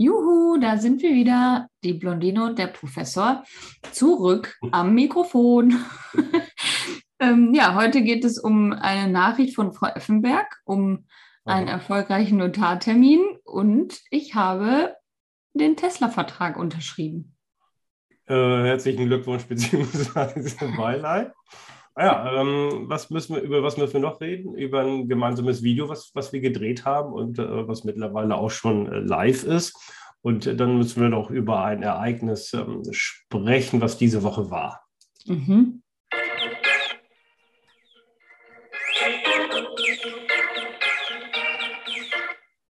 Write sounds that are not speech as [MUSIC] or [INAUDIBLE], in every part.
Juhu, da sind wir wieder, die Blondine und der Professor, zurück am Mikrofon. [LAUGHS] ähm, ja, heute geht es um eine Nachricht von Frau Effenberg, um einen erfolgreichen Notartermin und ich habe den Tesla-Vertrag unterschrieben. Äh, herzlichen Glückwunsch bzw. [LAUGHS] Beileid. Ah ja, ähm, was müssen wir, über was müssen wir noch reden? Über ein gemeinsames Video, was, was wir gedreht haben und äh, was mittlerweile auch schon äh, live ist. Und äh, dann müssen wir noch über ein Ereignis ähm, sprechen, was diese Woche war. Mhm.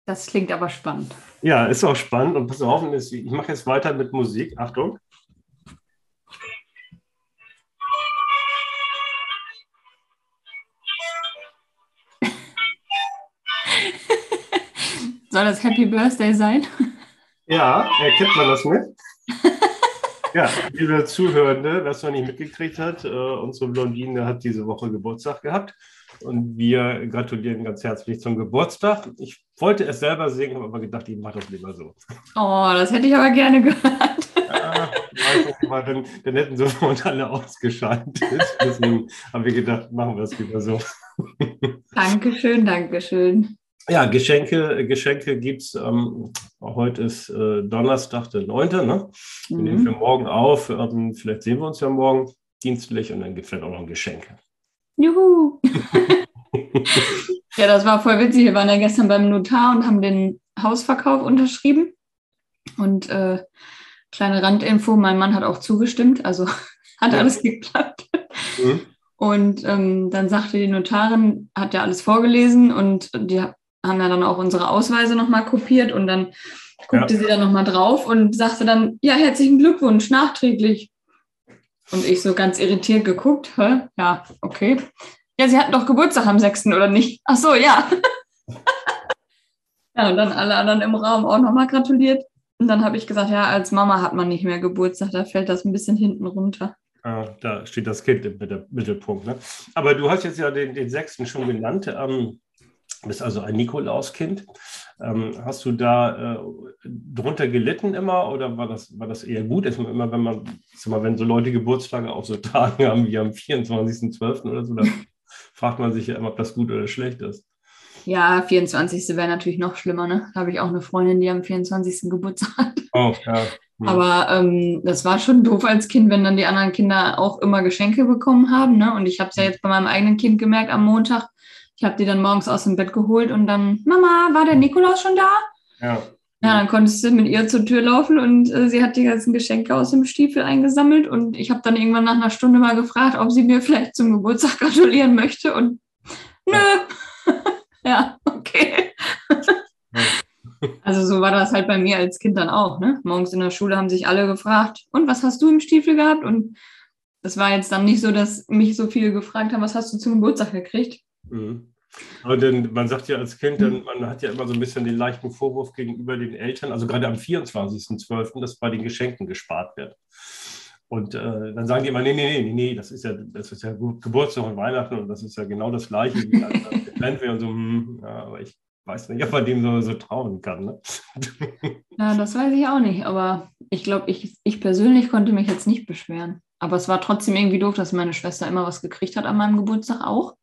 Das klingt aber spannend. Ja, ist auch spannend. Und pass auf, ich mache jetzt weiter mit Musik. Achtung. Soll das Happy Birthday sein? Ja, erkennt man das mit? [LAUGHS] ja, liebe Zuhörende, wer es noch nicht mitgekriegt hat, äh, unsere Blondine hat diese Woche Geburtstag gehabt und wir gratulieren ganz herzlich zum Geburtstag. Ich wollte es selber singen, habe aber gedacht, ich mache das lieber so. Oh, das hätte ich aber gerne gehört. ja, mal, dann, dann hätten sofort alle ausgeschaltet. Deswegen haben wir gedacht, machen wir es lieber so. Dankeschön, Dankeschön. Ja, Geschenke, Geschenke gibt es. Ähm, heute ist äh, Donnerstag, der 9. Ne? Wir mhm. nehmen wir morgen auf. Ähm, vielleicht sehen wir uns ja morgen dienstlich und dann gibt es vielleicht auch noch Geschenke. Juhu! [LAUGHS] ja, das war voll witzig. Wir waren ja gestern beim Notar und haben den Hausverkauf unterschrieben. Und äh, kleine Randinfo: mein Mann hat auch zugestimmt, also [LAUGHS] hat ja. alles geklappt. Mhm. Und ähm, dann sagte die Notarin, hat ja alles vorgelesen und die haben ja dann auch unsere Ausweise nochmal kopiert und dann guckte ja. sie dann nochmal drauf und sagte dann, ja, herzlichen Glückwunsch, nachträglich. Und ich so ganz irritiert geguckt, Hä? ja, okay. Ja, sie hatten doch Geburtstag am 6. oder nicht? Ach so, ja. [LAUGHS] ja, und dann alle anderen im Raum auch nochmal gratuliert. Und dann habe ich gesagt, ja, als Mama hat man nicht mehr Geburtstag, da fällt das ein bisschen hinten runter. Ah, da steht das Kind im Mittelpunkt. Ne? Aber du hast jetzt ja den, den 6. schon genannt. Ähm, bist also ein Nikolauskind. Ähm, hast du da äh, drunter gelitten immer oder war das, war das eher gut? Ist immer, wenn man, mal, wenn so Leute Geburtstage auf so [LAUGHS] Tagen haben wie am 24.12. oder so, dann [LAUGHS] fragt man sich ja immer, ob das gut oder schlecht ist. Ja, 24. wäre natürlich noch schlimmer, ne? Da habe ich auch eine Freundin, die am 24. Geburtstag hat. Oh, ja. Hm. Aber ähm, das war schon doof als Kind, wenn dann die anderen Kinder auch immer Geschenke bekommen haben. Ne? Und ich habe es ja jetzt bei meinem eigenen Kind gemerkt am Montag, ich habe die dann morgens aus dem Bett geholt und dann, Mama, war der Nikolaus schon da? Ja. Ja, dann konntest du mit ihr zur Tür laufen und äh, sie hat die ganzen Geschenke aus dem Stiefel eingesammelt und ich habe dann irgendwann nach einer Stunde mal gefragt, ob sie mir vielleicht zum Geburtstag [LAUGHS] gratulieren möchte und nö. ja, [LAUGHS] okay. also so war das halt bei mir als Kind dann auch. Ne? Morgens in der Schule haben sich alle gefragt, und was hast du im Stiefel gehabt? Und das war jetzt dann nicht so, dass mich so viele gefragt haben, was hast du zum Geburtstag gekriegt? Mhm. Aber denn, man sagt ja als Kind, dann, man hat ja immer so ein bisschen den leichten Vorwurf gegenüber den Eltern, also gerade am 24.12., dass bei den Geschenken gespart wird. Und äh, dann sagen die immer, nee, nee, nee, nee, das ist ja, das ist ja Geburtstag und Weihnachten und das ist ja genau das Gleiche, wie als getrennt wäre und so, hm, ja, aber ich weiß nicht, ob man dem so, so trauen kann. Ne? [LAUGHS] Ja, das weiß ich auch nicht, aber ich glaube, ich, ich persönlich konnte mich jetzt nicht beschweren. Aber es war trotzdem irgendwie doof, dass meine Schwester immer was gekriegt hat an meinem Geburtstag auch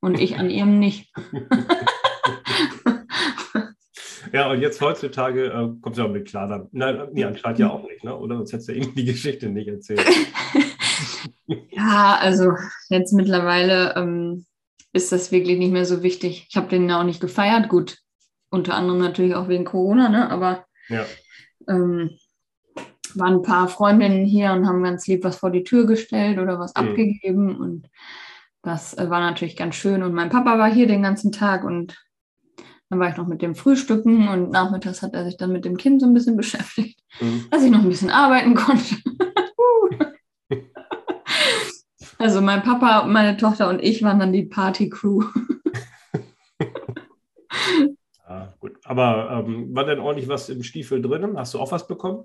und ich an ihrem nicht. [LAUGHS] ja, und jetzt heutzutage äh, kommt es ja auch mit klar. Dann, nein, nee, anscheinend ja auch nicht, ne? oder? Sonst hättest du eben die Geschichte nicht erzählt. [LAUGHS] ja, also jetzt mittlerweile ähm, ist das wirklich nicht mehr so wichtig. Ich habe den auch nicht gefeiert, gut. Unter anderem natürlich auch wegen Corona, ne? aber ja. ähm, waren ein paar Freundinnen hier und haben ganz lieb was vor die Tür gestellt oder was mhm. abgegeben und das äh, war natürlich ganz schön. Und mein Papa war hier den ganzen Tag und dann war ich noch mit dem Frühstücken und nachmittags hat er sich dann mit dem Kind so ein bisschen [LAUGHS] beschäftigt, mhm. dass ich noch ein bisschen arbeiten konnte. [LAUGHS] also mein Papa, meine Tochter und ich waren dann die Party-Crew. [LAUGHS] ah, gut. Aber ähm, war denn ordentlich was im Stiefel drin? Hast du auch was bekommen?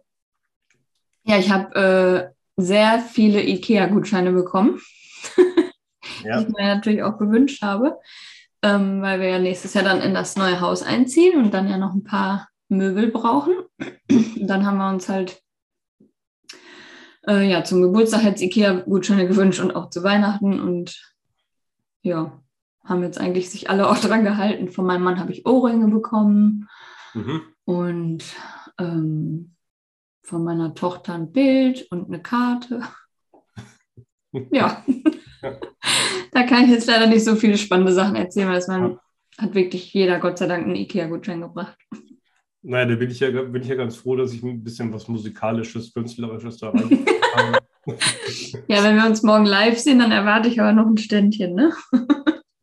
Ja, ich habe äh, sehr viele IKEA-Gutscheine bekommen ja. ich mir natürlich auch gewünscht habe, ähm, weil wir ja nächstes Jahr dann in das neue Haus einziehen und dann ja noch ein paar Möbel brauchen. Dann haben wir uns halt äh, ja, zum Geburtstag jetzt Ikea-Gutscheine gewünscht und auch zu Weihnachten und ja, haben jetzt eigentlich sich alle auch [LAUGHS] dran gehalten. Von meinem Mann habe ich Ohrringe bekommen mhm. und ähm, von meiner Tochter ein Bild und eine Karte. [LAUGHS] ja. Da kann ich jetzt leider nicht so viele spannende Sachen erzählen, weil es man hat wirklich jeder Gott sei Dank einen Ikea-Gutschein gebracht. Naja, da bin ich, ja, bin ich ja ganz froh, dass ich ein bisschen was Musikalisches, Künstlerisches da habe. [LAUGHS] ja, wenn wir uns morgen live sehen, dann erwarte ich aber noch ein Ständchen, ne?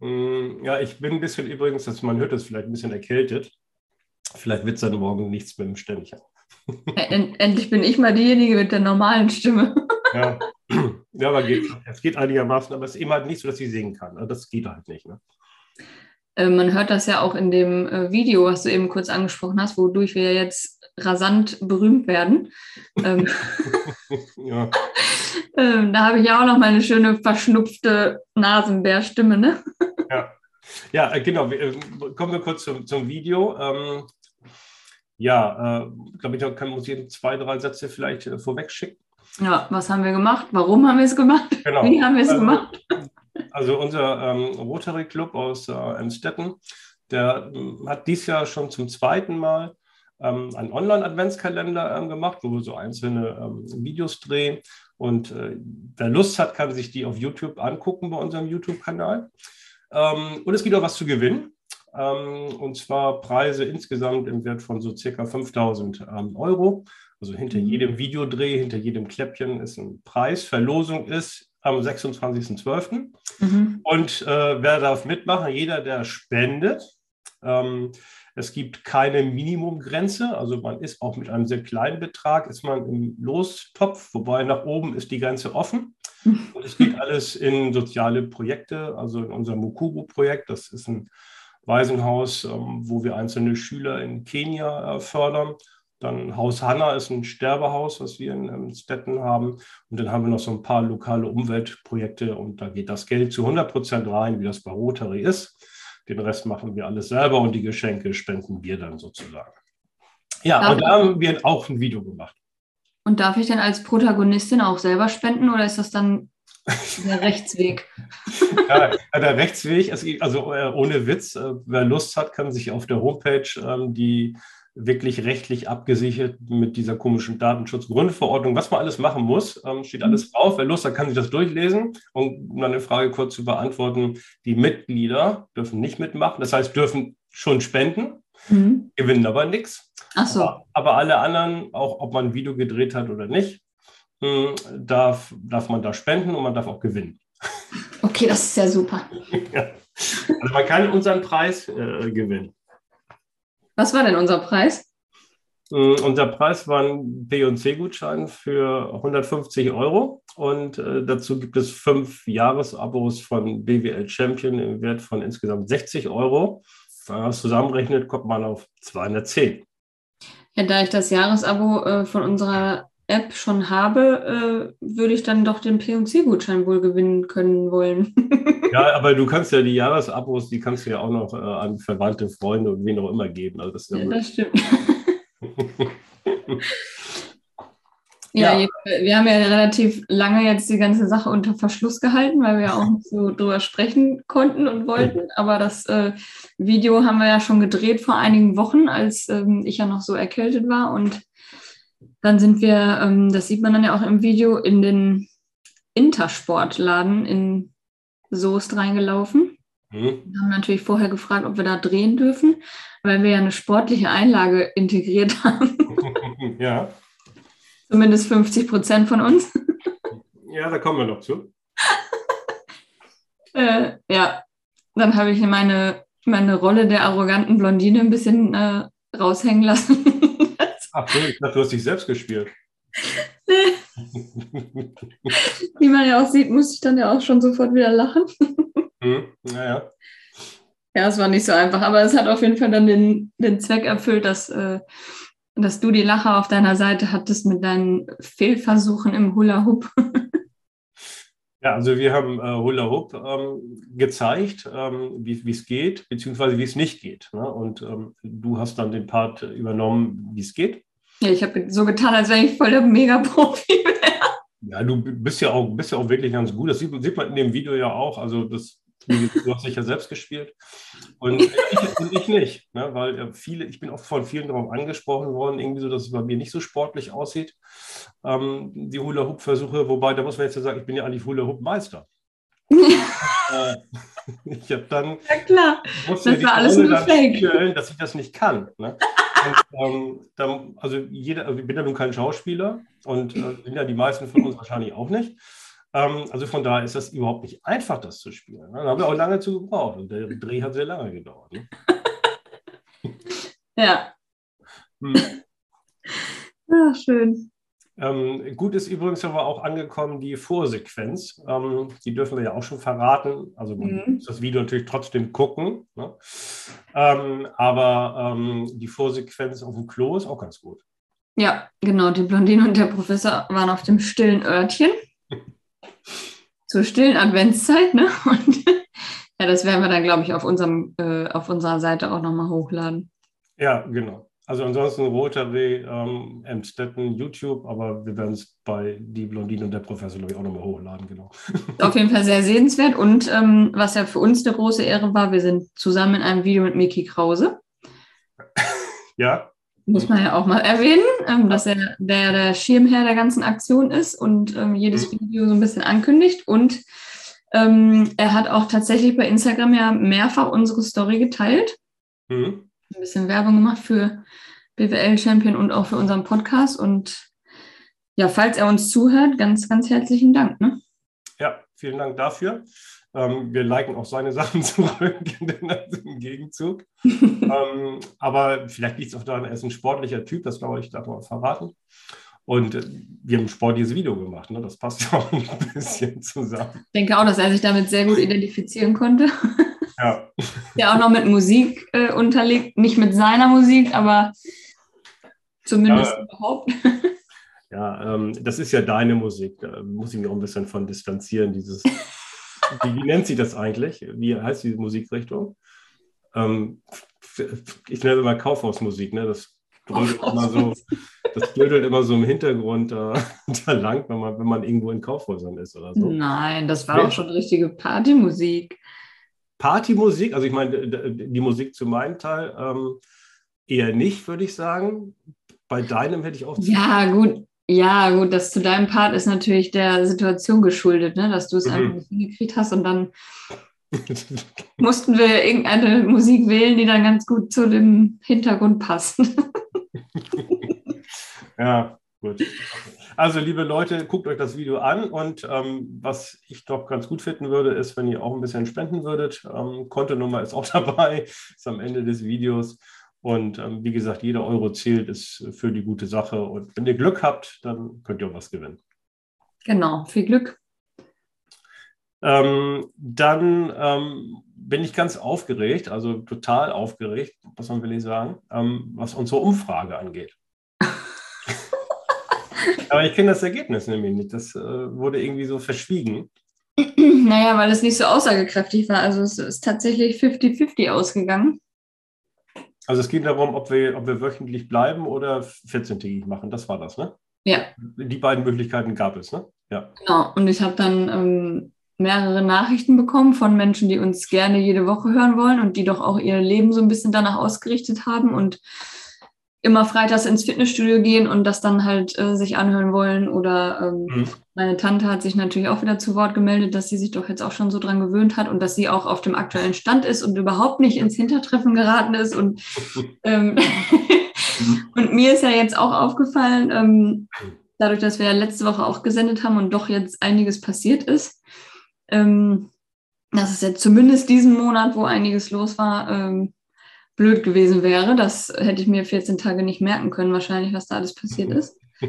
Mm, ja, ich bin ein bisschen übrigens, dass man hört das vielleicht ein bisschen erkältet. Vielleicht wird es dann morgen nichts mit dem Ständchen. Endlich bin ich mal diejenige mit der normalen Stimme. ja. [LAUGHS] ja, aber geht, es geht einigermaßen, aber es ist eben halt nicht so, dass ich singen kann. Also das geht halt nicht. Ne? Äh, man hört das ja auch in dem äh, Video, was du eben kurz angesprochen hast, wodurch wir jetzt rasant berühmt werden. Ähm, [LAUGHS] ja. [LAUGHS] ähm, da habe ich ja auch noch mal eine schöne verschnupfte Nasenbärstimme, ne? [LAUGHS] ja. ja, äh, genau. kommen wir kurz zum, zum Video. Ähm, ja, äh, glaube ich, kann, muss ich zwei, drei Sätze vielleicht äh, vorweg schicken. Ja, was haben wir gemacht? Warum haben wir es gemacht? Genau. Wie haben wir es also, gemacht? Also unser ähm, Rotary Club aus äh, Emstetten, der äh, hat dieses Jahr schon zum zweiten Mal ähm, einen Online-Adventskalender ähm, gemacht, wo wir so einzelne ähm, Videos drehen. Und äh, wer Lust hat, kann sich die auf YouTube angucken bei unserem YouTube-Kanal. Ähm, und es gibt auch was zu gewinnen. Ähm, und zwar Preise insgesamt im Wert von so circa 5000 Euro. Also hinter jedem Videodreh, hinter jedem Kläppchen ist ein Preis. Verlosung ist am 26.12. Mhm. Und äh, wer darf mitmachen? Jeder, der spendet. Ähm, es gibt keine Minimumgrenze, also man ist auch mit einem sehr kleinen Betrag, ist man im Lostopf, wobei nach oben ist die Grenze offen. [LAUGHS] Und es geht alles in soziale Projekte, also in unserem Mukuru-Projekt, das ist ein Waisenhaus, ähm, wo wir einzelne Schüler in Kenia äh, fördern. Dann Haus Hanna ist ein Sterbehaus, was wir in, in Stetten haben. Und dann haben wir noch so ein paar lokale Umweltprojekte und da geht das Geld zu 100 Prozent rein, wie das bei Rotary ist. Den Rest machen wir alles selber und die Geschenke spenden wir dann sozusagen. Ja, darf und da haben wir auch ein Video gemacht. Und darf ich denn als Protagonistin auch selber spenden oder ist das dann [LAUGHS] der Rechtsweg? ja, der Rechtsweg, also äh, ohne Witz, äh, wer Lust hat, kann sich auf der Homepage ähm, die wirklich rechtlich abgesichert mit dieser komischen Datenschutzgrundverordnung. Was man alles machen muss, ähm, steht alles mhm. drauf. Wer Lust hat, kann sich das durchlesen. Und um eine Frage kurz zu beantworten, die Mitglieder dürfen nicht mitmachen, das heißt, dürfen schon spenden, mhm. gewinnen aber nichts. Ach so. Aber, aber, alle anderen, auch ob man ein Video gedreht hat oder nicht, hm, darf, darf man da spenden und man darf auch gewinnen. Okay, das ist ja super. [LAUGHS] ja. Also man kann unseren Preis äh, gewinnen. Was war denn unser Preis? Uh, unser Preis war ein B- und C-Gutschein für 150 Euro und äh, dazu gibt es fünf Jahresabos von BWL Champion im Wert von insgesamt 60 Euro. Wenn man das zusammenrechnet, kommt man auf 210. Ja, da ich das Jahresabo äh, von unserer App schon habe, äh, würde ich dann doch den P&C-Gutschein wohl gewinnen können wollen. ja, [LAUGHS] aber du kannst ja die Jahresabos, die kannst du ja auch noch äh, an Verwandte, Freunde und wen auch immer geben. Also das, ja ja, das stimmt. [LAUGHS] ja, ja, wir haben ja relativ lange jetzt die ganze Sache unter Verschluss gehalten, weil wir ja auch nicht so drüber sprechen konnten und wollten. Aber das äh, Video haben wir ja schon gedreht vor einigen Wochen, als ähm, ich ja noch so erkältet war und dann sind wir, ähm, das sieht man dann ja auch im Video, in den Intersportladen in Soest reingelaufen. Mhm. Wir haben natürlich vorher gefragt, ob wir da drehen dürfen, weil wir ja eine sportliche Einlage integriert haben. [LAUGHS] ja. Zumindest 50 Prozent von uns. ja, da kommen wir noch zu. [LAUGHS] äh, ja, dann habe ich meine, meine Rolle der arroganten Blondine ein bisschen äh, raushängen lassen. [LAUGHS] Ach so, ich dachte, du hast dich selbst gespielt. [LAUGHS] Wie man ja auch sieht, muss ich dann ja auch schon sofort wieder lachen. Hm, naja. Ja, es war nicht so einfach, aber es hat auf jeden Fall dann den, den Zweck erfüllt, dass, äh, dass du die Lacher auf deiner Seite hattest mit deinen Fehlversuchen im Hula Hoop. [LAUGHS] Ja, also wir haben äh, Hula Hoop ähm, gezeigt, ähm, wie es geht, beziehungsweise wie es nicht geht. Ne? Und ähm, du hast dann den Part übernommen, wie es geht. Ja, ich habe so getan, als wäre ich voll der Mega-Profi wäre. Ja, du bist ja auch, bist ja auch wirklich ganz gut. Das sieht, sieht man in dem Video ja auch. Also das, du hast dich ja selbst gespielt. Und ich, und ich nicht, ne? weil äh, viele, ich bin auch von vielen darauf angesprochen worden, irgendwie so, dass es bei mir nicht so sportlich aussieht, ähm, die Hula-Hoop-Versuche. Wobei, da muss man jetzt ja sagen, ich bin ja eigentlich Hula-Hoop-Meister. äh, ich habe dann. Ja, klar. Das war alles nur Fake. Spielen, dass ich das nicht kann. Ne? Und, ähm, dann, also, jeder, also ich bin ja nun kein Schauspieler und äh, sind ja die meisten von uns wahrscheinlich auch nicht. Ähm, also von daher ist das überhaupt nicht einfach, das zu spielen. Ne? Da haben wir auch lange zu gebraucht und der Dreh hat sehr lange gedauert. Ne? [LAUGHS] ja. Hm. Ach, schön. Ähm, gut ist übrigens aber auch angekommen die Vorsequenz. Ähm, die dürfen wir ja auch schon verraten. Also man mhm. muss das Video natürlich trotzdem gucken. Ne? Ähm, aber ähm, die Vorsequenz auf dem Klo ist auch ganz gut. Ja, genau. Die Blondine und der Professor waren auf dem stillen Örtchen. Zur stillen Adventszeit, ne? [LAUGHS] Und ja, das werden wir dann, glaube ich, auf, unserem, äh, auf unserer Seite auch nochmal hochladen. Ja, genau. Also ansonsten Rotary, ähm, Emstetten, YouTube, aber wir werden es bei Die Blondine und der Professor, glaube ich, auch nochmal hochladen, genau. [LAUGHS] Auf jeden Fall sehr sehenswert. Und ähm, was ja für uns eine große Ehre war, wir sind zusammen in einem Video mit Miki Krause. Ja. Muss man ja auch mal erwähnen, ähm, dass er der, der Schirmherr der ganzen Aktion ist und ähm, jedes mhm. Video so ein bisschen ankündigt. Und ähm, er hat auch tatsächlich bei Instagram ja mehrfach unsere Story geteilt. Mhm ein bisschen Werbung gemacht für BWL Champion und auch für unseren Podcast. Und ja, falls er uns zuhört, ganz, ganz herzlichen Dank. Ne? Ja, vielen Dank dafür. Ähm, wir liken auch seine [LAUGHS] Sachen zurück im Gegenzug. [LAUGHS] ähm, aber vielleicht liegt es auch daran, er ist ein sportlicher Typ, das glaube ich, darf man verraten. Und äh, wir haben ein sportliches Video gemacht, ne? das passt [LAUGHS] ja auch ein bisschen zusammen. Ich denke auch, dass er sich damit sehr gut identifizieren konnte. Ja. Der auch noch mit Musik äh, unterlegt, nicht mit seiner Musik, aber zumindest ja, überhaupt. Ja, ähm, das ist ja deine Musik. Da muss ich mich auch ein bisschen von distanzieren. Dieses, wie, wie, nennt sie das eigentlich? Wie heißt diese Musikrichtung? Ähm, ich nenne es immer Kaufhausmusik, ne? Das drödelt immer so, das drödelt immer so im Hintergrund da, da lang, wenn man, wenn man irgendwo in Kaufhäusern ist oder so. Nein, das war nee? auch schon richtige Partymusik. Partymusik, also ich meine, die Musik zu meinem Teil ähm, eher nicht, würde ich sagen. Bei deinem hätte ich auch. Ja, gut. Ja, gut, das zu deinem Part ist natürlich der Situation geschuldet, ne? dass du es mhm. einfach nicht hingekriegt hast und dann [LAUGHS] mussten wir irgendeine Musik wählen, die dann ganz gut zu dem Hintergrund passt. [LAUGHS] ja, gut. Also, liebe Leute, guckt euch das Video an und ähm, was ich doch ganz gut finden würde, ist, wenn ihr auch ein bisschen spenden würdet. Ähm, Kontonummer ist auch [LAUGHS] dabei, ist am Ende des Videos. Und ähm, wie gesagt, jeder Euro zählt, ist für die gute Sache. Und wenn ihr Glück habt, dann könnt ihr auch was gewinnen. Genau, viel Glück. Ähm, dann ähm, bin ich ganz aufgeregt, also total aufgeregt, was man will ich sagen, ähm, was unsere Umfrage angeht. [LAUGHS] Aber ich kenne das Ergebnis nämlich nicht. Das äh, wurde irgendwie so verschwiegen. Naja, weil es nicht so aussagekräftig war. Also es ist tatsächlich 50-50 ausgegangen. Also es geht darum, ob wir, ob wir wöchentlich bleiben oder 14-tägig machen. Das war das, ne? Ja. Die beiden Möglichkeiten gab es, ne? Ja. Genau. Und ich habe dann ähm, mehrere Nachrichten bekommen von Menschen, die uns gerne jede Woche hören wollen und die doch auch ihr Leben so ein bisschen danach ausgerichtet haben und immer freitags ins Fitnessstudio gehen und das dann halt äh, sich anhören wollen. Oder ähm, mhm. meine Tante hat sich natürlich auch wieder zu Wort gemeldet, dass sie sich doch jetzt auch schon so dran gewöhnt hat und dass sie auch auf dem aktuellen Stand ist und überhaupt nicht ins Hintertreffen geraten ist. Und, [LAUGHS] ähm, mhm. und mir ist ja jetzt auch aufgefallen, ähm, dadurch, dass wir ja letzte Woche auch gesendet haben und doch jetzt einiges passiert ist, ähm, dass es jetzt zumindest diesen Monat, wo einiges los war, ähm, blöd gewesen wäre. Das hätte ich mir 14 Tage nicht merken können, wahrscheinlich, was da alles passiert ist. [LAUGHS]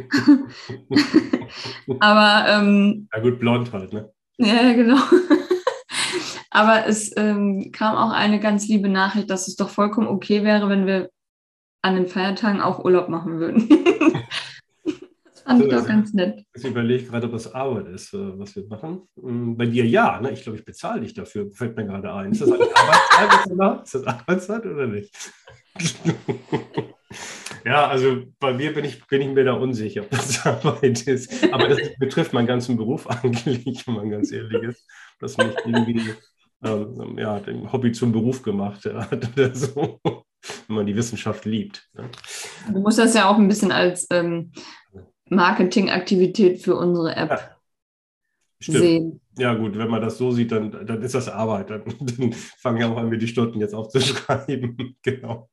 Aber. Ähm, ja, gut, blond halt, ne? Ja, genau. [LAUGHS] Aber es ähm, kam auch eine ganz liebe Nachricht, dass es doch vollkommen okay wäre, wenn wir an den Feiertagen auch Urlaub machen würden. [LAUGHS] Fand so, ich doch ganz nett. Ich überlege gerade, ob das Arbeit ist, äh, was wir machen. Mm, bei dir ja, ne? ich glaube, ich bezahle dich dafür, fällt mir gerade ein. Ist das [LAUGHS] Arbeitszeit? ist das Arbeitszeit oder nicht? [LAUGHS] Ja, also bei mir bin ich, bin ich mir da unsicher, ob das [LAUGHS] Arbeit ist. Aber das betrifft meinen ganzen Beruf eigentlich, wenn man ganz ehrlich ist. Dass mich irgendwie ähm, ja, den Hobby zum Beruf gemacht hat oder so, wenn man die Wissenschaft liebt. Ne? Du musst das ja auch ein bisschen als ähm, Marketingaktivität für unsere App ja. sehen. Ja, gut, wenn man das so sieht, dann, dann ist das Arbeit. Dann, dann fangen ja auch an, mir die Stunden jetzt aufzuschreiben. [LAUGHS] genau.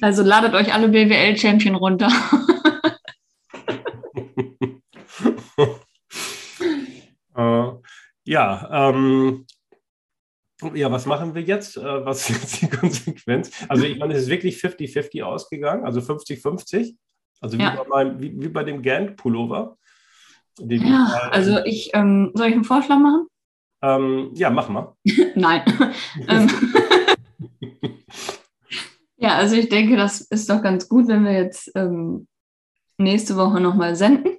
Also ladet euch alle BWL-Champion runter. [LAUGHS] äh, ja, ähm, ja, was machen wir jetzt? Äh, was ist jetzt die [LAUGHS] Konsequenz? Also, ich meine, es ist wirklich 50-50 ausgegangen, also 50-50. Also, wie, ja. bei meinem, wie, wie, bei dem Gang-Pullover. Ja, also, ich, ähm, soll ich einen Vorschlag machen? Ähm, ja, mach mal. [LAUGHS] Nein. [LAUGHS] Ähm, [LAUGHS] ja, also, ich denke, das ist doch ganz gut, wenn wir jetzt ähm, nächste Woche nochmal senden.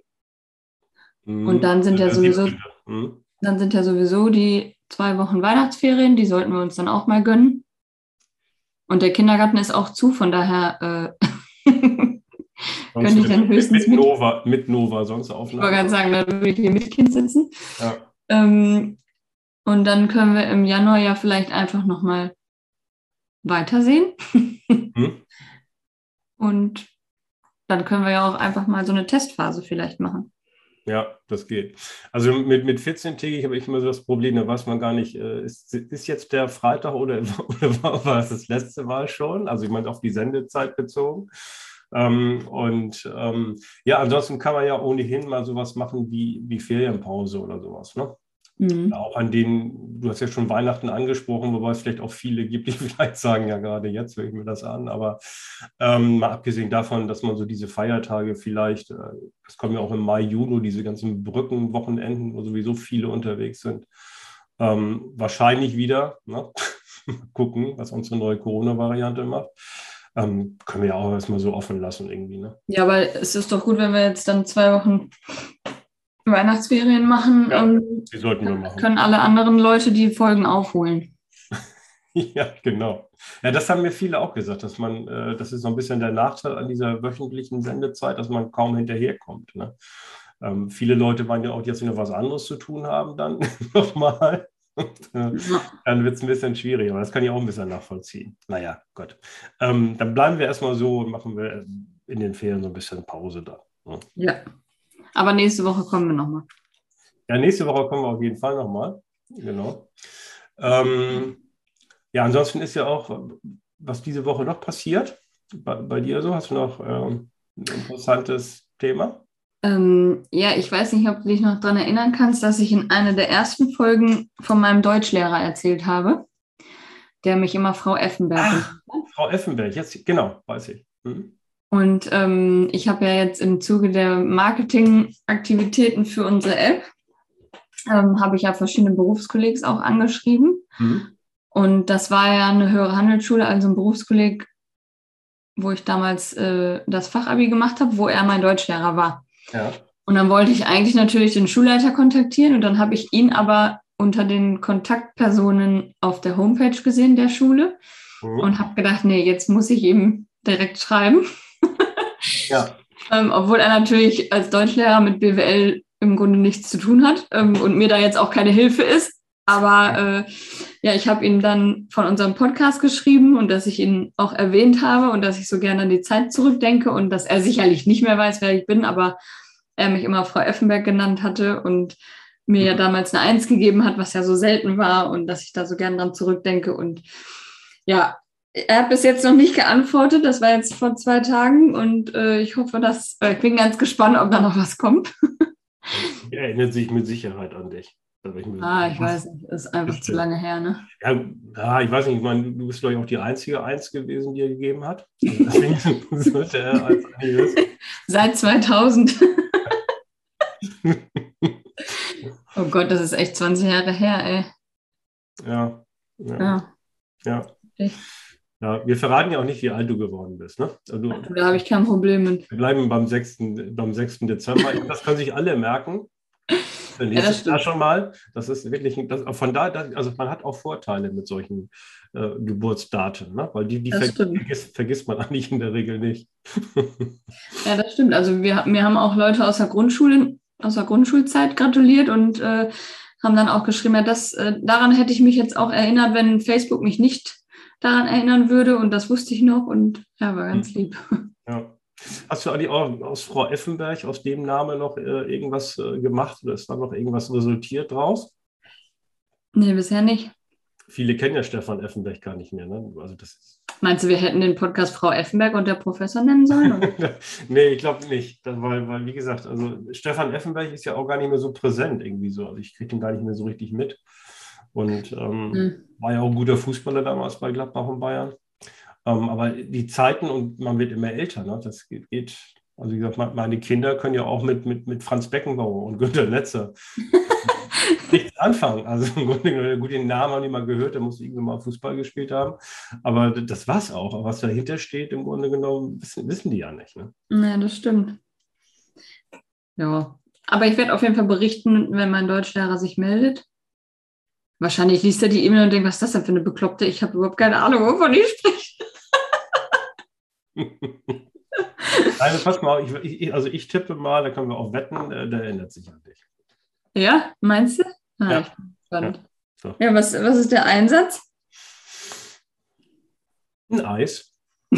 Mhm. Und dann sind ja sowieso. Mhm. Dann sind ja sowieso die zwei Wochen Weihnachtsferien, die sollten wir uns dann auch mal gönnen. Und der Kindergarten ist auch zu, von daher äh, könnte ich dann höchstens mit, Nova, mit Nova sonst aufnehmen. Ich wollte gerade sagen, da würde ich hier mit Kind sitzen. Ja. Ähm, und dann können wir im Januar ja vielleicht einfach nochmal weitersehen. Hm? [LAUGHS] Und dann können wir ja auch einfach mal so eine Testphase vielleicht machen. Ja, das geht. Also mit, mit 14-tägig habe ich immer so das Problem, da weiß man gar nicht, äh, ist, ist jetzt der Freitag oder, [LAUGHS] oder war es das letzte Mal schon? Also ich meine auf die Sendezeit bezogen. Ähm, und ähm, ja, ansonsten kann man ja ohnehin mal sowas machen wie, wie Ferienpause oder sowas. Ne? Mhm. Auch an denen, du hast ja schon Weihnachten angesprochen, wobei es vielleicht auch viele gibt, die [LAUGHS] vielleicht sagen, ja, gerade jetzt höre ich mir das an. Aber ähm, mal abgesehen davon, dass man so diese Feiertage vielleicht, äh, es kommen ja auch im Mai, Juni, diese ganzen Brückenwochenenden, wo sowieso viele unterwegs sind, ähm, wahrscheinlich wieder. Ne? [LAUGHS] gucken, was unsere neue Corona-Variante macht. Ähm, können wir ja auch erstmal so offen lassen irgendwie. Ne? Ja, aber es ist doch gut, wenn wir jetzt dann zwei Wochen Weihnachtsferien machen. Ja, ähm, die sollten wir machen. Können alle anderen Leute die Folgen aufholen. [LAUGHS] ja, genau. Ja, das haben mir viele auch gesagt, dass man, äh, das ist so ein bisschen der Nachteil an dieser wöchentlichen Sendezeit, dass man kaum hinterherkommt. Ne? Ähm, viele Leute waren ja auch jetzt wieder was anderes zu tun haben, dann [LAUGHS] nochmal. Äh, dann wird es ein bisschen schwieriger, aber das kann ich auch ein bisschen nachvollziehen. Naja, Gott. Ähm, dann bleiben wir erstmal so und machen wir in den Ferien so ein bisschen Pause da. Ne? Ja. Aber nächste Woche kommen wir nochmal. Ja, nächste Woche kommen wir auf jeden Fall nochmal. Genau. Ähm, ja, ansonsten ist ja auch, was diese Woche noch passiert, bei, bei dir so, hast du noch ähm, ein interessantes Thema? Ähm, ja, ich weiß nicht, ob du dich noch daran erinnern kannst, dass ich in einer der ersten Folgen von meinem Deutschlehrer erzählt habe, der mich immer Frau Effenberg Ach, Frau Effenberg, jetzt genau, weiß ich. Mhm. Und ähm, ich habe ja jetzt im Zuge der Marketingaktivitäten für unsere App, ähm, habe ich ja verschiedene Berufskollegs auch angeschrieben. Mhm. Und das war ja eine höhere Handelsschule, also ein Berufskolleg, wo ich damals äh, das Fachabi gemacht habe, wo er mein Deutschlehrer war. Ja. Und dann wollte ich eigentlich natürlich den Schulleiter kontaktieren und dann habe ich ihn aber unter den Kontaktpersonen auf der Homepage gesehen der Schule mhm. und habe gedacht, nee, jetzt muss ich ihm direkt schreiben. [LAUGHS] Ja. ähm, obwohl er natürlich als Deutschlehrer mit BWL im Grunde nichts zu tun hat ähm, und mir da jetzt auch keine Hilfe ist. Aber äh, ja, ich habe ihn dann von unserem Podcast geschrieben und dass ich ihn auch erwähnt habe und dass ich so gerne an die Zeit zurückdenke und dass er sicherlich nicht mehr weiß, wer ich bin, aber er mich immer Frau Effenberg genannt hatte und mir ja damals eine Eins gegeben hat, was ja so selten war und dass ich da so gern dran zurückdenke. Und ja, er hat bis jetzt noch nicht geantwortet. Das war jetzt vor zwei Tagen und äh, ich hoffe, dass äh, ich bin ganz gespannt, ob da noch was kommt. [LAUGHS] er erinnert sich mit Sicherheit an dich. Ich ah, ich weiß nicht, ist einfach zu lange her, ne? Ja, ja, ich weiß nicht, ich meine, du bist, glaube ich, auch die einzige Eins gewesen, die er gegeben hat. [LAUGHS] Deswegen [LAUGHS] sollte er als Seit 2000. oh Gott, das ist echt 20 Jahre her, ey. Ja. Ja. ja. ja. Ja, wir verraten ja auch nicht, wie alt du geworden bist. Ne? Also, da habe ich kein Problem mit. Wir bleiben beim 6. Beim 6. Dezember. das können sich alle merken. [LAUGHS] Dann ja, das da schon mal. Das ist wirklich, das, von da, also man hat auch Vorteile mit solchen äh, Geburtsdaten, ne? weil die, die ver vergisst, vergisst, man [LAUGHS] eigentlich in der Regel nicht. ja, das stimmt. Also wir, wir haben auch Leute aus der Grundschule, aus der Grundschulzeit gratuliert und äh, haben dann auch geschrieben, ja, das, äh, daran hätte ich mich jetzt auch erinnert, wenn Facebook mich nicht daran erinnern würde und das wusste ich noch und ja, war ganz hm. lieb. [LAUGHS] Ja. Hast du eigentlich auch aus Frau Effenberg, aus dem Namen noch äh, irgendwas äh, gemacht oder ist da noch irgendwas resultiert draus? Nee, bisher nicht. Viele kennen ja Stefan Effenberg gar nicht mehr. Ne? Also das Meinst du, wir hätten den Podcast Frau Effenberg und der Professor nennen sollen? [LAUGHS] nee, ich glaube nicht. Weil, weil, wie gesagt, also Stefan Effenberg ist ja auch gar nicht mehr so präsent irgendwie so. Also ich kriege ihn gar nicht mehr so richtig mit. Und ähm, hm. war ja auch ein guter Fußballer damals bei Gladbach und Bayern. Ähm, aber die Zeiten und man wird immer älter. Ne? Das geht, geht, also wie gesagt, meine Kinder können ja auch mit, mit, mit Franz Beckenbauer und Günter Netzer [LAUGHS] nichts anfangen. Also im Grunde gut, den Namen haben die mal gehört, der muss irgendwann mal Fußball gespielt haben. Aber das war's auch. Aber was dahinter steht, im Grunde genommen, wissen, wissen die ja nicht. Ne? Ja, das stimmt. Ja. Aber ich werde auf jeden Fall berichten, wenn mein Deutschlehrer sich meldet. Wahrscheinlich liest er die E-Mail und denkt, was ist das denn für eine Bekloppte? Ich habe überhaupt keine Ahnung, wovon ich spreche. [LAUGHS] also pass mal, ich, ich, also ich tippe mal, da können wir auch wetten, äh, der erinnert sich an dich. Ja, meinst du? Ah, ja. Ja, so. ja was, was ist der Einsatz? Ein Eis. [LAUGHS]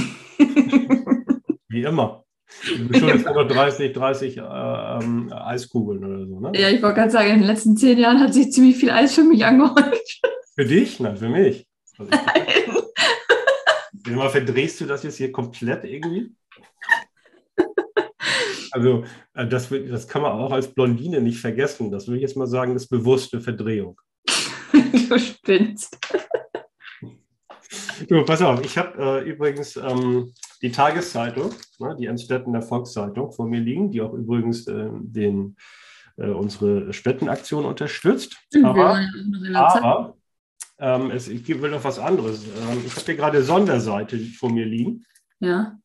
Wie immer. Schon jetzt nur 30, 30 äh, ähm, Eiskugeln oder so, ne? Ja, ich wollte gerade sagen, in den letzten zehn Jahren hat sich ziemlich viel Eis für mich angehäuft. Für dich? Nein, für mich. Also Nein. Mal verdrehst du das jetzt hier komplett irgendwie? Also äh, das, das kann man auch als Blondine nicht vergessen. Das würde ich jetzt mal sagen, das ist bewusste Verdrehung. [LAUGHS] du spinnst. Du, pass auf, ich habe äh, übrigens ähm, die Tageszeitung, ne, die Enstedtener Volkszeitung vor mir liegen, die auch übrigens äh, den, äh, unsere Spendenaktion unterstützt. Mhm, aber, aber ähm, es, ich will noch was anderes. Ähm, ich habe hier gerade Sonderseite vor mir liegen. Ja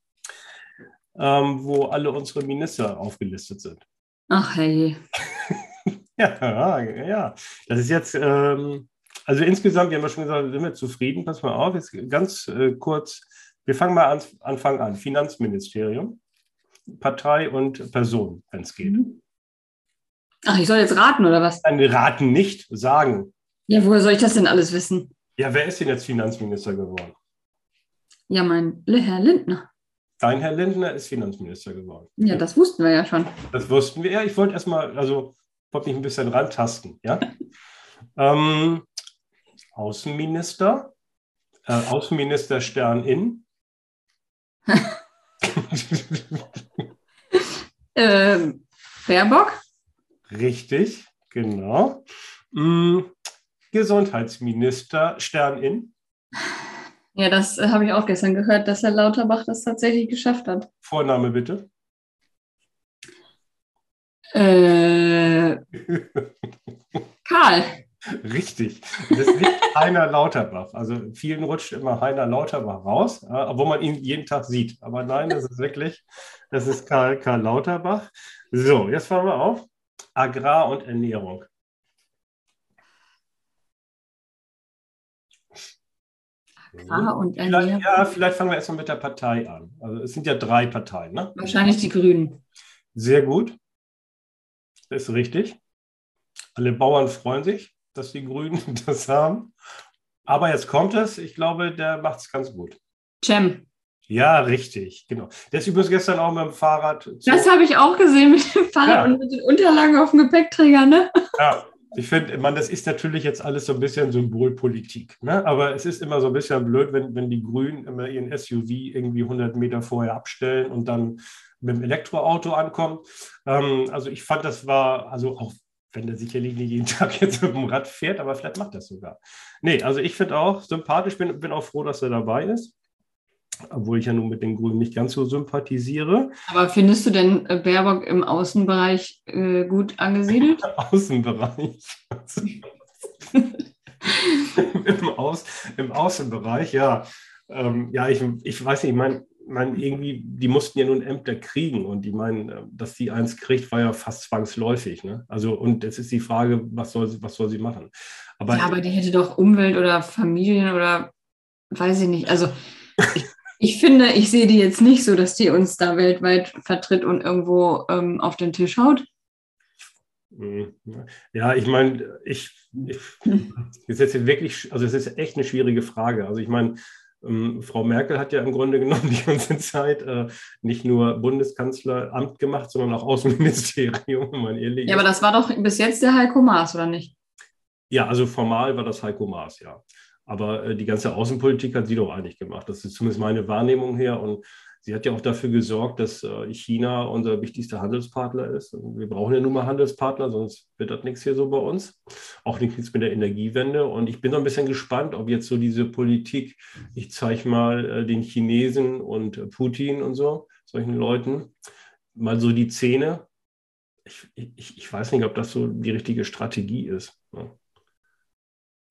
ähm, wo alle unsere Minister aufgelistet sind. Ach hey. [LAUGHS] ja, ja. Das ist jetzt, ähm, also insgesamt, wir haben ja schon gesagt, sind wir zufrieden. Pass mal auf, jetzt ganz äh, kurz. Wir fangen mal an, Anfang an. Finanzministerium, Partei und Person, wenn es geht. Mhm. Ach, ich soll jetzt raten, oder was? Nein, raten nicht, sagen. Ja, woher soll ich das denn alles wissen? Ja, wer ist denn jetzt Finanzminister geworden? Ja, mein Herr Lindner. Dein Herr Lindner ist Finanzminister geworden. Ja, das wussten wir ja schon. Das wussten wir. Ja, ich wollte erstmal, also wollte mich ein bisschen rantasten. Ja? [LAUGHS] ähm, Außenminister, äh, Außenminister Stern in. [LAUGHS] ähm, Baerbock. Richtig, genau. Mhm. Gesundheitsminister Stern in. [LAUGHS] Ja, das äh, habe ich auch gestern gehört, dass Herr Lauterbach das tatsächlich geschafft hat. Vorname bitte. Äh, Karl. [LAUGHS] Richtig. Das ist nicht Heiner Lauterbach. Also vielen rutscht immer Heiner Lauterbach raus, obwohl man ihn jeden Tag sieht. Aber nein, das ist wirklich, das ist Karl, Karl Lauterbach. So, jetzt fahren wir auf. Agrar und Ernährung. Agrar und Ernährung. Ja, vielleicht fangen wir erstmal mit der Partei an. Also es sind ja drei Parteien. Ne? Wahrscheinlich die Grünen. Sehr gut. Das ist richtig. Alle Bauern freuen sich, dass die Grünen [LAUGHS] das haben. Aber jetzt kommt es. Ich glaube, der macht es ganz gut. Cem. Ja, richtig, genau. Der ist übrigens gestern auch mit dem Fahrrad. Das habe ich auch gesehen mit dem Fahrrad ja. und mit den Unterlagen auf dem Gepäckträger, ne? Ja, ich finde, man, das ist natürlich jetzt alles so ein bisschen Symbolpolitik. Ne? Aber es ist immer so ein bisschen blöd, wenn, wenn die Grünen immer ihren SUV irgendwie 100 Meter vorher abstellen und dann mit dem Elektroauto ankommen. Ähm, also ich fand, das war, also auch wenn der sicherlich nicht jeden [LAUGHS] Tag jetzt mit dem Rad fährt, aber vielleicht macht das sogar. Nee, also ich finde auch sympathisch, bin, bin auch froh, dass er dabei ist obwohl ich ja nun mit den Grünen nicht ganz so sympathisiere. Aber findest du denn äh, Baerbock im Außenbereich äh, gut angesiedelt? [LAUGHS] Außenbereich. [LAUGHS] Im, Aus, Im Außenbereich, ja. Ähm, ja, ich, ich weiß nicht, ich meine, man irgendwie, die mussten ja nun Ämter kriegen und ich meine, dass die eins kriegt, war ja fast zwangsläufig. Ne? Also, und jetzt ist die Frage, was soll, was soll sie machen? Aber, ja, aber die hätte doch Umwelt oder Familien oder weiß ich nicht. Also ich, ich finde, ich sehe die jetzt nicht so, dass die uns da weltweit vertritt und irgendwo ähm, auf den Tisch haut. Hm, ja, ich meine, ich, ich ist jetzt wirklich, also es ist echt eine schwierige Frage. Also ich meine, ähm, Frau Merkel hat ja im Grunde genommen die ganze Zeit äh, nicht nur Bundeskanzleramt gemacht, sondern auch Außenministerium, man ehrlich Ja, aber das war doch bis jetzt der Heiko Maas, oder nicht? Ja, also formal war das Heiko Maas, ja. Aber äh, die ganze Außenpolitik hat sie doch eigentlich gemacht. Das ist zumindest meine Wahrnehmung her. Und sie hat ja auch dafür gesorgt, dass äh, China unser wichtigster Handelspartner ist. Wir brauchen ja nun mal Handelspartner, sonst wird das nichts hier so bei uns. Auch nichts mit der Energiewende. Und ich bin so ein bisschen gespannt, ob jetzt so diese Politik, ich zeige mal äh, den Chinesen und Putin und so, solchen Leuten, mal so die Zähne. Ich, ich, ich weiß nicht, ob das so die richtige Strategie ist. Ja.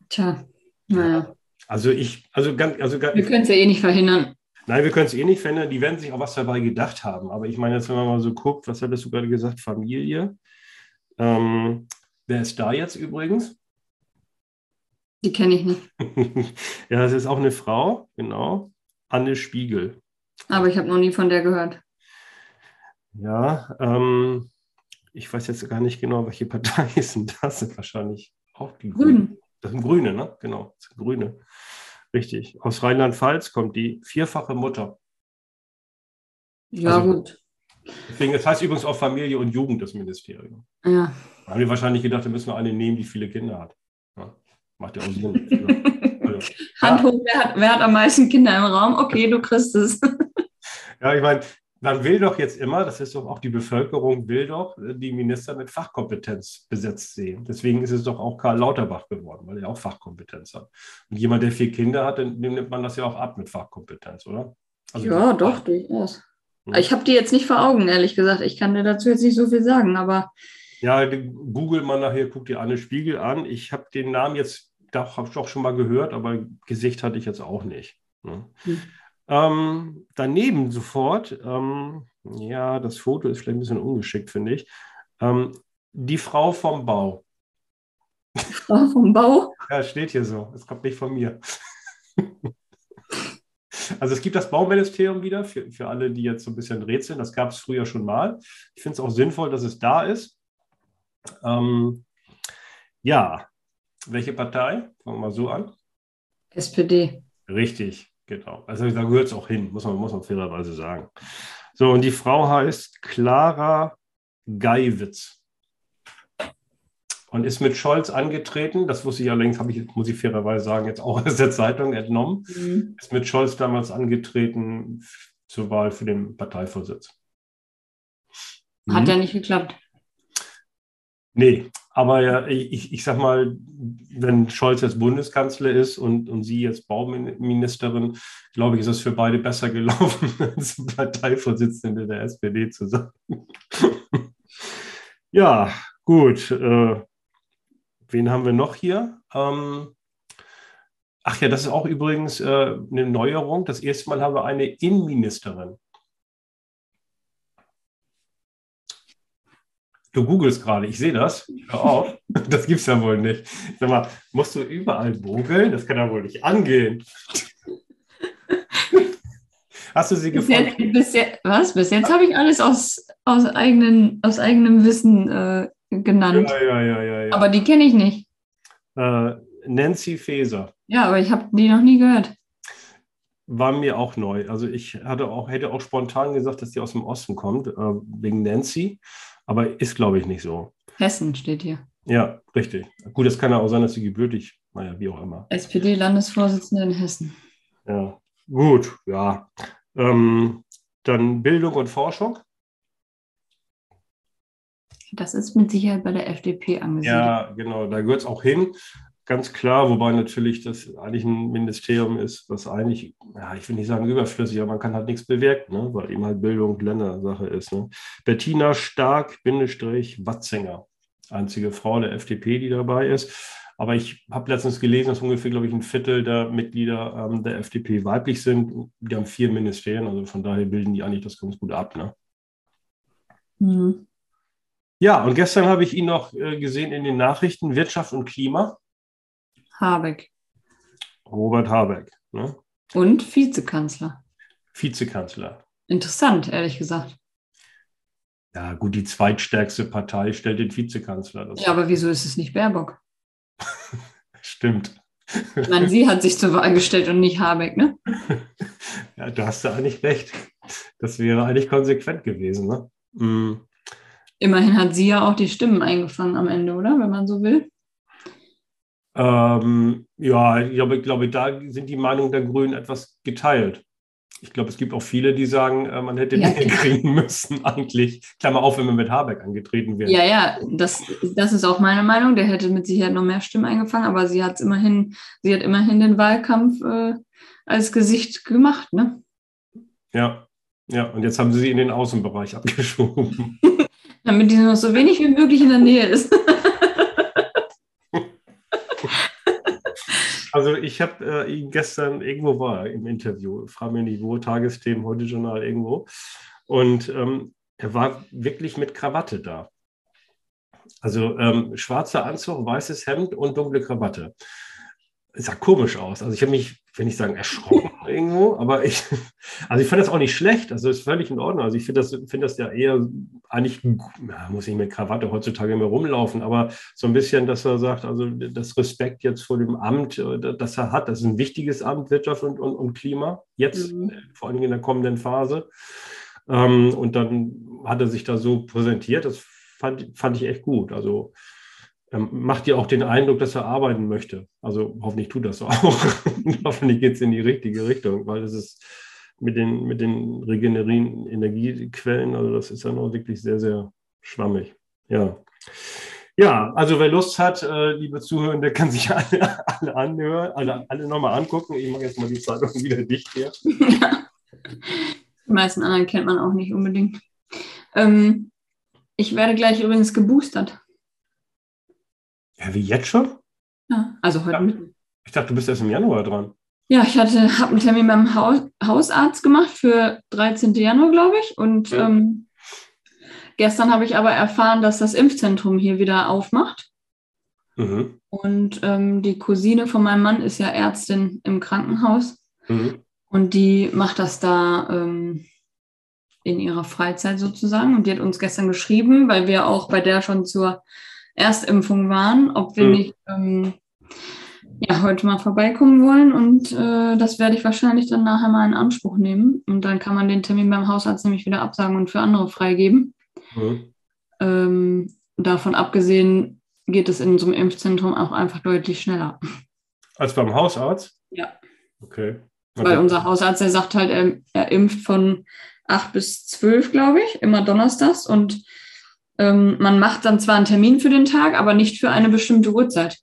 Tja, naja. Also ich, also ganz, also Wir können es ja eh nicht verhindern. Nein, wir können es eh nicht verhindern. Die werden sich auch was dabei gedacht haben. Aber ich meine, jetzt, wenn man mal so guckt, was hattest du gerade gesagt? Familie. Ähm, wer ist da jetzt übrigens? Die kenne ich nicht. [LAUGHS] ja, das ist auch eine Frau, genau. Anne Spiegel. Aber ich habe noch nie von der gehört. Ja, ähm, ich weiß jetzt gar nicht genau, welche Partei [LAUGHS] ist denn das? Sind wahrscheinlich auch die Grünen. Das sind Grüne, ne? Genau, das sind Grüne. Richtig. Aus Rheinland-Pfalz kommt die vierfache Mutter. Ja, also, gut. Deswegen, das heißt übrigens auch Familie und Jugend, das Ministerium. Ja. Da haben wir wahrscheinlich gedacht, wir müssen eine nehmen, die viele Kinder hat. Ja, macht ja auch Sinn. [LAUGHS] also, Hand hoch, wer hat, wer hat am meisten Kinder im Raum? Okay, du kriegst es. ja, ich meine, man will doch jetzt immer, das ist doch auch die Bevölkerung, will doch äh, die Minister mit Fachkompetenz besetzt sehen. Deswegen ist es doch auch Karl Lauterbach geworden, weil er auch Fachkompetenz hat. Und jemand, der vier Kinder hat, dem nimmt man das ja auch ab mit Fachkompetenz, oder? Also ja, doch, durchaus. Hm. Ich habe die jetzt nicht vor Augen, ehrlich gesagt. Ich kann dir dazu jetzt nicht so viel sagen, aber. Ja, google mal nachher, guck dir Anne Spiegel an. Ich habe den Namen jetzt doch, hab ich doch schon mal gehört, aber Gesicht hatte ich jetzt auch nicht. Ne? Hm. Ähm, daneben sofort, ähm, ja, das Foto ist vielleicht ein bisschen ungeschickt, finde ich. Ähm, die Frau vom Bau. Frau vom Bau? Ja, steht hier so. Es kommt nicht von mir. Also es gibt das Bauministerium wieder für, für alle, die jetzt so ein bisschen rätseln. Das gab es früher schon mal. Ich finde es auch sinnvoll, dass es da ist. Ähm, ja, welche Partei? Fangen wir mal so an. SPD. Richtig. Genau. Also da gehört es auch hin, muss man, muss man fairerweise sagen. So, und die Frau heißt Clara Geiwitz und ist mit Scholz angetreten. Das wusste ich allerdings, habe ich, muss ich fairerweise sagen, jetzt auch [LAUGHS] aus der Zeitung entnommen. Mhm. Ist mit Scholz damals angetreten zur Wahl für den Parteivorsitz. Hat mhm. ja nicht geklappt. Nee, aber ja, ich, ich sag mal, wenn Scholz jetzt Bundeskanzler ist und, und sie jetzt Bauministerin, glaube ich, ist es für beide besser gelaufen, [LAUGHS] als Parteivorsitzende der SPD zu sein. [LAUGHS] ja, gut. Äh, wen haben wir noch hier? Ähm, ach ja, das ist auch übrigens äh, eine Neuerung. Das erste Mal haben wir eine Innenministerin. Du googelst gerade, ich sehe das. Hör auf. [LAUGHS] Das gibt's ja wohl nicht. Sag mal, musst du überall googeln? Das kann ja wohl nicht angehen. [LAUGHS] Hast du sie gefunden? Bis jetzt, was? Bis jetzt habe ich alles aus, aus, eigenen, aus eigenem Wissen äh, genannt. Ja, ja, ja, ja, ja. Aber die kenne ich nicht. Äh, Nancy Faeser. Ja, aber ich habe die noch nie gehört. War mir auch neu. Also ich hatte auch, hätte auch spontan gesagt, dass die aus dem Osten kommt, äh, wegen Nancy. Aber ist, glaube ich, nicht so. Hessen steht hier. Ja, richtig. Gut, es kann ja auch sein, dass sie gebürtig, naja, wie auch immer. SPD-Landesvorsitzende in Hessen. Ja, gut, ja. Ähm, dann Bildung und Forschung. Das ist mit Sicherheit bei der FDP angesiedelt. Ja, genau, da gehört es auch hin. Ganz klar, wobei natürlich das eigentlich ein Ministerium ist, was eigentlich, ja, ich will nicht sagen überflüssig, aber man kann halt nichts bewirken, ne? weil eben halt Bildung Ländersache ist. Ne? Bettina Stark, Bindestrich, Watzinger, einzige Frau der FDP, die dabei ist. Aber ich habe letztens gelesen, dass ungefähr, glaube ich, ein Viertel der Mitglieder ähm, der FDP weiblich sind. Die haben vier Ministerien, also von daher bilden die eigentlich das ganz gut ab. Ne? Mhm. Ja, und gestern habe ich ihn noch äh, gesehen in den Nachrichten Wirtschaft und Klima. Habeck. Robert Habeck. Ne? Und Vizekanzler. Vizekanzler. Interessant, ehrlich gesagt. Ja, gut, die zweitstärkste Partei stellt den Vizekanzler. Das ja, aber wieso ist es nicht Baerbock? [LAUGHS] Stimmt. Ich meine, sie hat sich zur Wahl gestellt und nicht Habeck, ne? [LAUGHS] ja, du hast da eigentlich recht. Das wäre eigentlich konsequent gewesen, ne? Mm. Immerhin hat sie ja auch die Stimmen eingefangen am Ende, oder? Wenn man so will. Ähm, ja, ich glaube, ich glaube, da sind die Meinungen der Grünen etwas geteilt. Ich glaube, es gibt auch viele, die sagen, äh, man hätte ja, den genau. kriegen [LAUGHS] müssen, eigentlich. Klammer auf, wenn man mit Habeck angetreten wäre. Ja, ja, das, das ist auch meine Meinung. Der hätte mit Sicherheit noch mehr Stimmen eingefangen, aber sie hat immerhin, sie hat immerhin den Wahlkampf äh, als Gesicht gemacht, ne? Ja, ja, und jetzt haben sie sie in den Außenbereich [LAUGHS] abgeschoben. [LAUGHS] Damit die noch so wenig wie möglich in der Nähe ist. Also ich habe äh, ihn gestern irgendwo war im Interview, frage mir nicht wo, Tagesthemen, heute Journal irgendwo. Und ähm, er war wirklich mit Krawatte da. Also ähm, schwarzer Anzug, weißes Hemd und dunkle Krawatte. Sah komisch aus. Also ich habe mich will nicht sagen erschrocken [LAUGHS] irgendwo, aber ich, also ich fand das auch nicht schlecht, also ist völlig in Ordnung. Also ich finde das, find das ja eher eigentlich, ja, muss ich mit Krawatte heutzutage immer rumlaufen, aber so ein bisschen, dass er sagt, also das Respekt jetzt vor dem Amt, äh, das er hat, das ist ein wichtiges Amt, Wirtschaft und, und, und Klima, jetzt mhm. vor allem in der kommenden Phase. Ähm, und dann hat er sich da so präsentiert, das fand, fand ich echt gut. Also macht ja auch den Eindruck, dass er arbeiten möchte. Also hoffentlich tut das auch. [LAUGHS] hoffentlich geht es in die richtige Richtung, weil es ist mit den, mit den regenerierenden Energiequellen, also das ist ja noch wirklich sehr, sehr schwammig. Ja. Ja, also wer Lust hat, äh, liebe Zuhörende, kann sich [LAUGHS] alle, alle anhören, alle, alle nochmal angucken. Ich mache jetzt mal die Zeitung wieder dicht hier. [LAUGHS] Die meisten anderen kennt man auch nicht unbedingt. Ähm, ich werde gleich übrigens geboostert. Ja, wie jetzt schon? Ja, also heute ja. Ich dachte, du bist erst im Januar dran. Ja, ich hatte, habe einen Termin beim Haus, Hausarzt gemacht für 13. Januar, glaube ich. Und ja. ähm, gestern habe ich aber erfahren, dass das Impfzentrum hier wieder aufmacht. Mhm. Und ähm, die Cousine von meinem Mann ist ja Ärztin im Krankenhaus. Mhm. Und die macht das da ähm, in ihrer Freizeit sozusagen. Und die hat uns gestern geschrieben, weil wir auch bei der schon zur Erstimpfung waren, ob wir mhm. nicht ähm, ja, heute mal vorbeikommen wollen. Und äh, das werde ich wahrscheinlich dann nachher mal in Anspruch nehmen. Und dann kann man den Termin beim Hausarzt nämlich wieder absagen und für andere freigeben. Mhm. Ähm, davon abgesehen geht es in so einem Impfzentrum auch einfach deutlich schneller. Als beim Hausarzt? Ja. Okay. okay. Weil unser Hausarzt, der sagt halt, er, er impft von 8 bis 12, glaube ich, immer donnerstags. Und ähm, man macht dann zwar einen Termin für den Tag, aber nicht für eine bestimmte Uhrzeit.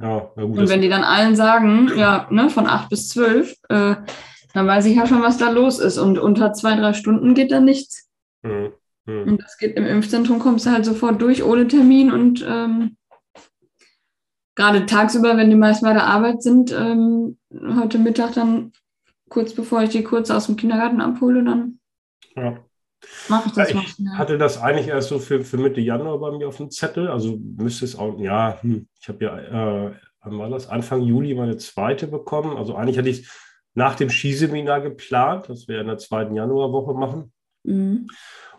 Ja, gut, Und wenn die dann allen sagen, ja, ne, von 8 bis 12, äh, dann weiß ich ja schon, was da los ist. Und unter zwei, drei Stunden geht da nichts. Mhm. Mhm. Und das geht im Impfzentrum, kommst du halt sofort durch ohne Termin. Und ähm, gerade tagsüber, wenn die meisten bei der Arbeit sind, ähm, heute Mittag dann kurz bevor ich die kurz aus dem Kindergarten abhole, dann ja. Mach ich das ja, ich mal hatte das eigentlich erst so für, für Mitte Januar bei mir auf dem Zettel. Also müsste es auch, ja, hm, ich habe ja, äh, war das? Anfang Juli meine zweite bekommen. Also eigentlich hatte ich es nach dem Skiseminar geplant, das wir in der zweiten Januarwoche machen. Mhm.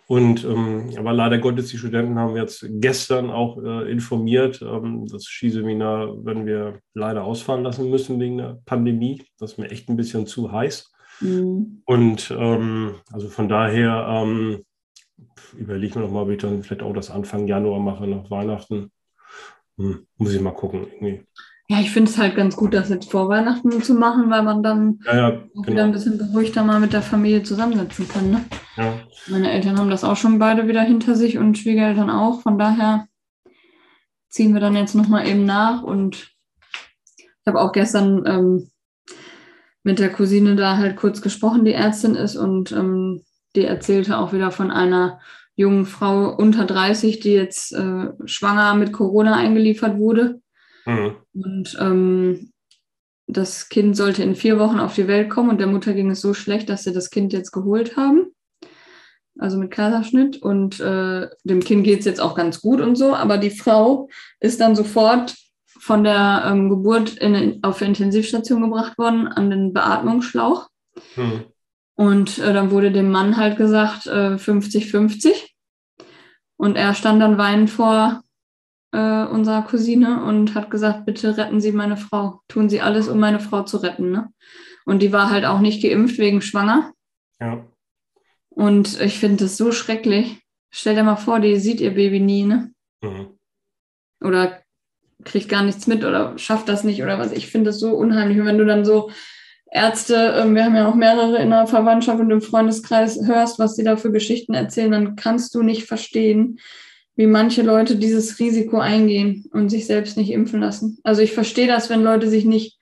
Und ähm, aber leider Gottes, die Studenten haben jetzt gestern auch äh, informiert, ähm, das Skiseminar werden wir leider ausfahren lassen müssen wegen der Pandemie. Das ist mir echt ein bisschen zu heiß. Mhm. Und ähm, also von daher ähm, überlege ich mir noch mal, ob ich dann vielleicht auch das Anfang Januar mache, nach Weihnachten. Hm, muss ich mal gucken. Irgendwie. Ja, ich finde es halt ganz gut, das jetzt vor Weihnachten zu machen, weil man dann ja, ja, genau. wieder ein bisschen beruhigter mal mit der Familie zusammensetzen kann. Ne? Ja. Meine Eltern haben das auch schon beide wieder hinter sich und Schwiegereltern auch. Von daher ziehen wir dann jetzt nochmal eben nach. Und ich habe auch gestern ähm, mit der Cousine da halt kurz gesprochen, die Ärztin ist und ähm, die erzählte auch wieder von einer jungen Frau unter 30, die jetzt äh, schwanger mit Corona eingeliefert wurde. Mhm. Und ähm, das Kind sollte in vier Wochen auf die Welt kommen und der Mutter ging es so schlecht, dass sie das Kind jetzt geholt haben. Also mit Kaiserschnitt. Und äh, dem Kind geht es jetzt auch ganz gut und so. Aber die Frau ist dann sofort von der ähm, Geburt in, auf die Intensivstation gebracht worden an den Beatmungsschlauch. Hm. Und äh, dann wurde dem Mann halt gesagt, 50-50. Äh, und er stand dann weinend vor äh, unserer Cousine und hat gesagt, bitte retten Sie meine Frau. Tun Sie alles, um meine Frau zu retten. Ne? Und die war halt auch nicht geimpft wegen schwanger. Ja. Und ich finde das so schrecklich. Stell dir mal vor, die sieht ihr Baby nie, ne? Mhm. Oder kriegt gar nichts mit oder schafft das nicht oder was. Ich finde das so unheimlich. Und wenn du dann so Ärzte, ähm, wir haben ja auch mehrere in der Verwandtschaft und im Freundeskreis, hörst, was sie da für Geschichten erzählen, dann kannst du nicht verstehen, wie manche Leute dieses Risiko eingehen und sich selbst nicht impfen lassen. Also ich verstehe das, wenn Leute sich nicht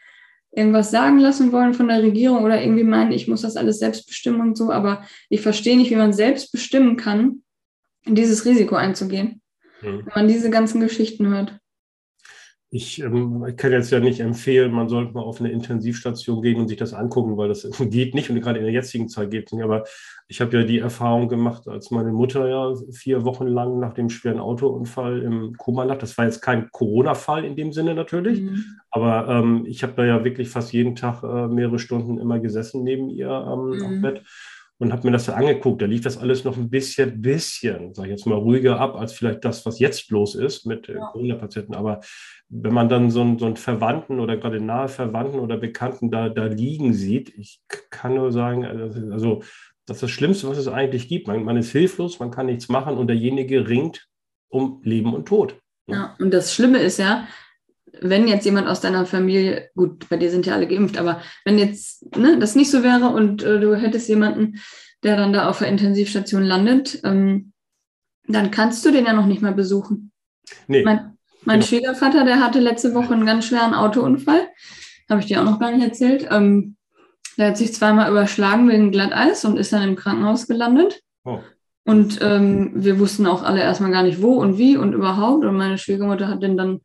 irgendwas sagen lassen wollen von der Regierung oder irgendwie meinen, ich muss das alles selbst bestimmen und so, aber ich verstehe nicht, wie man selbst bestimmen kann, dieses Risiko einzugehen, hm. wenn man diese ganzen Geschichten hört. Ich, ähm, ich, kann jetzt ja nicht empfehlen, man sollte mal auf eine Intensivstation gehen und sich das angucken, weil das [LAUGHS] geht nicht und gerade in der jetzigen Zeit geht es nicht. Aber ich habe ja die Erfahrung gemacht, als meine Mutter ja vier Wochen lang nach dem schweren Autounfall im Koma lag. Das war jetzt kein Corona-Fall in dem Sinne natürlich, mhm. aber ähm, ich habe da ja wirklich fast jeden Tag äh, mehrere Stunden immer gesessen neben ihr ähm, mhm. am Bett und habe mir das so angeguckt. Da lief das alles noch ein bisschen, bisschen, sage ich jetzt mal, ruhiger ab, als vielleicht das, was jetzt los ist mit äh, ja. Corona-Patienten. Aber wenn man dann so einen, so einen Verwandten oder gerade nahe Verwandten oder Bekannten da, da liegen sieht, ich kann nur sagen, also, also das ist das Schlimmste, was es eigentlich gibt. Man, man ist hilflos, man kann nichts machen und derjenige ringt um Leben und Tod. Ne? Ja, und das Schlimme ist ja, wenn jetzt jemand aus deiner Familie, gut, bei dir sind ja alle geimpft, aber wenn jetzt ne, das nicht so wäre und äh, du hättest jemanden, der dann da auf der Intensivstation landet, ähm, dann kannst du den ja noch nicht mal besuchen. Nee. Mein, mein genau. Schwiegervater, der hatte letzte Woche einen ganz schweren Autounfall. Habe ich dir auch noch gar nicht erzählt. Ähm, der hat sich zweimal überschlagen wegen Glatteis und ist dann im Krankenhaus gelandet. Oh. Und ähm, wir wussten auch alle erstmal gar nicht, wo und wie und überhaupt. Und meine Schwiegermutter hat den dann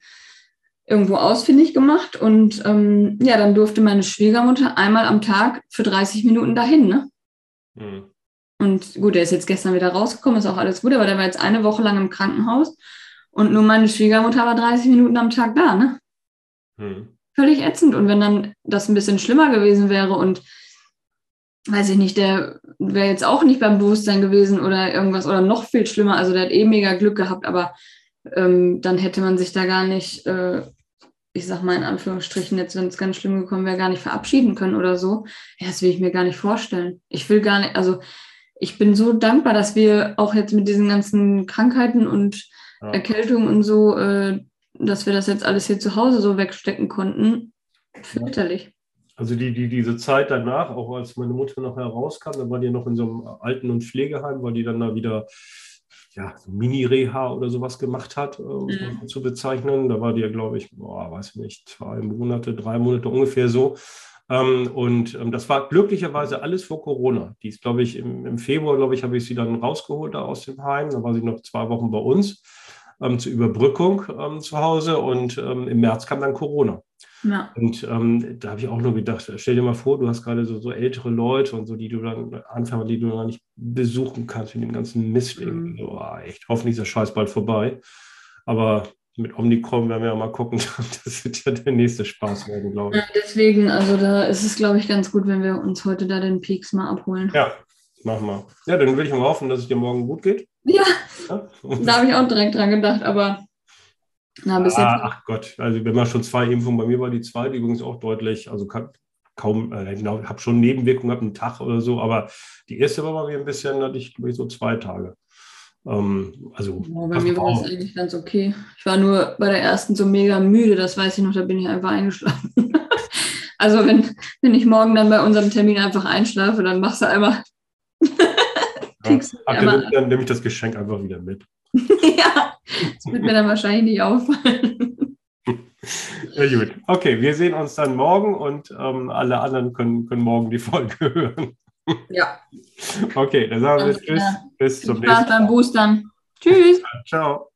irgendwo ausfindig gemacht und ähm, ja, dann durfte meine Schwiegermutter einmal am Tag für 30 Minuten dahin, ne? Mhm. Und gut, der ist jetzt gestern wieder rausgekommen, ist auch alles gut, aber der war jetzt eine Woche lang im Krankenhaus und nur meine Schwiegermutter war 30 Minuten am Tag da, ne? Mhm. Völlig ätzend. Und wenn dann das ein bisschen schlimmer gewesen wäre und weiß ich nicht, der wäre jetzt auch nicht beim Bewusstsein gewesen oder irgendwas oder noch viel schlimmer. Also der hat eh mega Glück gehabt, aber ähm, dann hätte man sich da gar nicht äh, ich sag mal in Anführungsstrichen, jetzt, wenn es ganz schlimm gekommen wäre, gar nicht verabschieden können oder so. Ja, das will ich mir gar nicht vorstellen. Ich will gar nicht, also ich bin so dankbar, dass wir auch jetzt mit diesen ganzen Krankheiten und ja. Erkältungen und so, äh, dass wir das jetzt alles hier zu Hause so wegstecken konnten. Fürchterlich. Also die, die, diese Zeit danach, auch als meine Mutter noch herauskam, dann war die noch in so einem Alten- und Pflegeheim, weil die dann da wieder ja, so Mini-Reha oder sowas gemacht hat, äh, um es mhm. zu bezeichnen. Da war die ja, glaube ich, boah, weiß ich nicht, zwei Monate, drei Monate ungefähr so. Ähm, und ähm, das war glücklicherweise alles vor Corona. Die ist, glaube ich, im, im Februar, glaube ich, habe ich sie dann rausgeholt da aus dem Heim. Da war sie noch zwei Wochen bei uns ähm, zur Überbrückung ähm, zu Hause und ähm, im März kam dann Corona. Ja. Und ähm, da habe ich auch nur gedacht, stell dir mal vor, du hast gerade so, so ältere Leute und so, die du dann anfangen, die du noch nicht besuchen kannst mit dem ganzen Mist. Mhm. So, oh, echt, hoffentlich ist der Scheiß bald vorbei. Aber mit Omnicron werden wir ja mal gucken. [LAUGHS] Das wird ja der nächste Spaß werden, glaube ich. Ja, deswegen, also da ist es, glaube ich, ganz gut, wenn wir uns heute da den Peaks mal abholen. Ja, machen wir. Ja, dann will ich mal hoffen, dass es dir morgen gut geht. Ja, ja? da habe ich auch direkt dran gedacht, aber na, bis ah, Ach Gott, also wenn man schon zwei Impfungen, bei mir war die zweite übrigens auch deutlich, also kaum, äh, genau, habe schon Nebenwirkungen gehabt, einen Tag oder so, aber die erste war bei mir ein bisschen, hatte ich, glaube ich, so zwei Tage. Ähm, also, ja, bei mir war das eigentlich ganz okay. Ich war nur bei der ersten so mega müde, das weiß ich noch, da bin ich einfach eingeschlafen. [LAUGHS] also wenn, wenn ich morgen dann bei unserem Termin einfach einschlafe, dann machst du einmal. ja. [LAUGHS] Ach, dann, dann nehme ich das Geschenk einfach wieder mit. [LAUGHS] ja, das wird mir dann wahrscheinlich nicht auffallen. [LAUGHS] Ja, gut. Okay, wir sehen uns dann morgen und ähm, alle anderen können, können morgen die Folge [LAUGHS] hören. Ja. Okay, dann sagen wir Tschüss. Bis zum nächsten Mal. beim Boostern. Tschüss. Ciao.